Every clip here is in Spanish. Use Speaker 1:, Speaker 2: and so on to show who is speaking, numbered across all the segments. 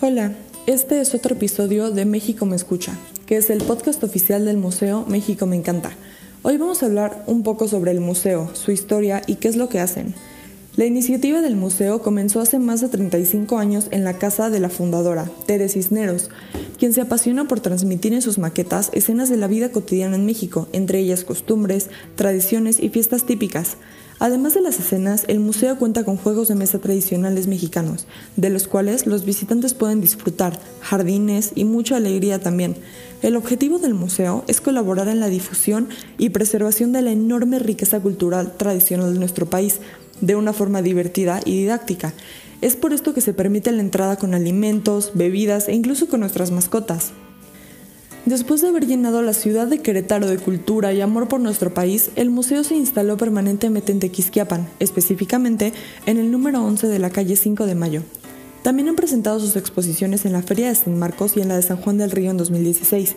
Speaker 1: Hola, este es otro episodio de México me escucha, que es el podcast oficial del Museo México me encanta. Hoy vamos a hablar un poco sobre el museo, su historia y qué es lo que hacen. La iniciativa del museo comenzó hace más de 35 años en la casa de la fundadora, Tere Cisneros, quien se apasiona por transmitir en sus maquetas escenas de la vida cotidiana en México, entre ellas costumbres, tradiciones y fiestas típicas. Además de las escenas, el museo cuenta con juegos de mesa tradicionales mexicanos, de los cuales los visitantes pueden disfrutar, jardines y mucha alegría también. El objetivo del museo es colaborar en la difusión y preservación de la enorme riqueza cultural tradicional de nuestro país, de una forma divertida y didáctica. Es por esto que se permite la entrada con alimentos, bebidas e incluso con nuestras mascotas. Después de haber llenado la ciudad de Querétaro de cultura y amor por nuestro país, el museo se instaló permanentemente en Tequisquiapan, específicamente en el número 11 de la calle 5 de Mayo. También han presentado sus exposiciones en la Feria de San Marcos y en la de San Juan del Río en 2016.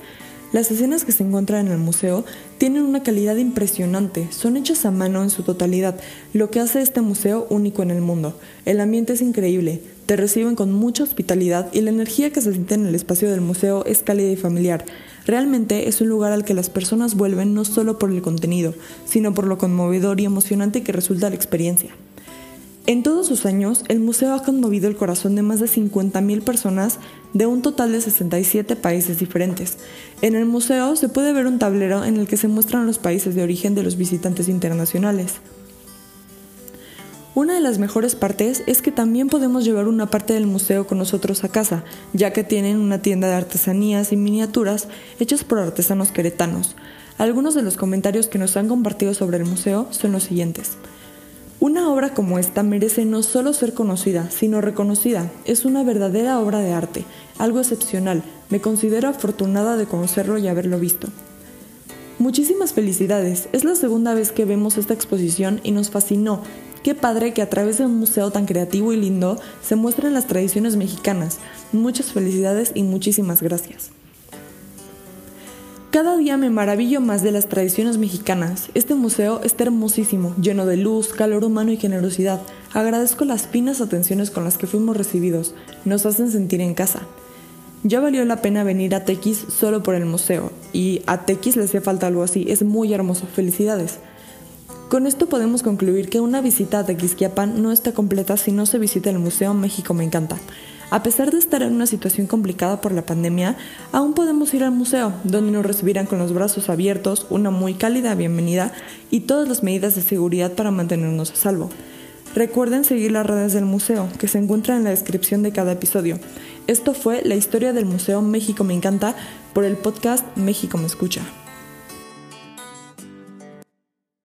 Speaker 1: Las escenas que se encuentran en el museo tienen una calidad impresionante, son hechas a mano en su totalidad, lo que hace este museo único en el mundo. El ambiente es increíble, te reciben con mucha hospitalidad y la energía que se siente en el espacio del museo es cálida y familiar. Realmente es un lugar al que las personas vuelven no solo por el contenido, sino por lo conmovedor y emocionante que resulta la experiencia. En todos sus años, el museo ha conmovido el corazón de más de 50.000 personas de un total de 67 países diferentes. En el museo se puede ver un tablero en el que se muestran los países de origen de los visitantes internacionales. Una de las mejores partes es que también podemos llevar una parte del museo con nosotros a casa, ya que tienen una tienda de artesanías y miniaturas hechas por artesanos queretanos. Algunos de los comentarios que nos han compartido sobre el museo son los siguientes. Una obra como esta merece no solo ser conocida, sino reconocida. Es una verdadera obra de arte, algo excepcional. Me considero afortunada de conocerlo y haberlo visto. Muchísimas felicidades. Es la segunda vez que vemos esta exposición y nos fascinó. Qué padre que a través de un museo tan creativo y lindo se muestren las tradiciones mexicanas. Muchas felicidades y muchísimas gracias. Cada día me maravillo más de las tradiciones mexicanas. Este museo está hermosísimo, lleno de luz, calor humano y generosidad. Agradezco las finas atenciones con las que fuimos recibidos. Nos hacen sentir en casa. Ya valió la pena venir a Tequis solo por el museo. Y a Tequis le hacía falta algo así. Es muy hermoso. Felicidades. Con esto podemos concluir que una visita a Tequisquiapan no está completa si no se visita el Museo México Me Encanta. A pesar de estar en una situación complicada por la pandemia, aún podemos ir al museo, donde nos recibirán con los brazos abiertos, una muy cálida bienvenida y todas las medidas de seguridad para mantenernos a salvo. Recuerden seguir las redes del museo, que se encuentran en la descripción de cada episodio. Esto fue la historia del Museo México Me Encanta por el podcast México Me Escucha.